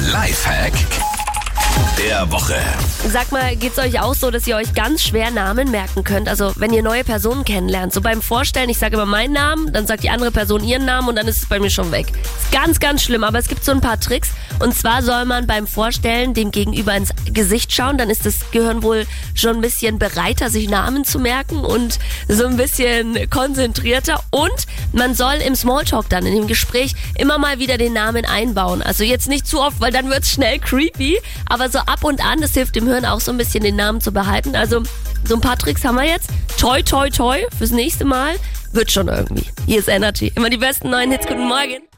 Lifehack der Woche. Sag mal, geht's euch auch so, dass ihr euch ganz schwer Namen merken könnt? Also, wenn ihr neue Personen kennenlernt, so beim Vorstellen, ich sage immer meinen Namen, dann sagt die andere Person ihren Namen und dann ist es bei mir schon weg. Ist ganz, ganz schlimm, aber es gibt so ein paar Tricks. Und zwar soll man beim Vorstellen dem Gegenüber ins Gesicht schauen, dann ist das Gehirn wohl schon ein bisschen bereiter, sich Namen zu merken und so ein bisschen konzentrierter. Und man soll im Smalltalk dann, in dem Gespräch, immer mal wieder den Namen einbauen. Also jetzt nicht zu oft, weil dann wird's schnell creepy, aber so ab und an, das hilft dem Hirn auch so ein bisschen den Namen zu behalten. Also so ein paar Tricks haben wir jetzt. Toi, toi, toi fürs nächste Mal. Wird schon irgendwie. Hier ist Energy. Immer die besten neuen Hits. Guten Morgen.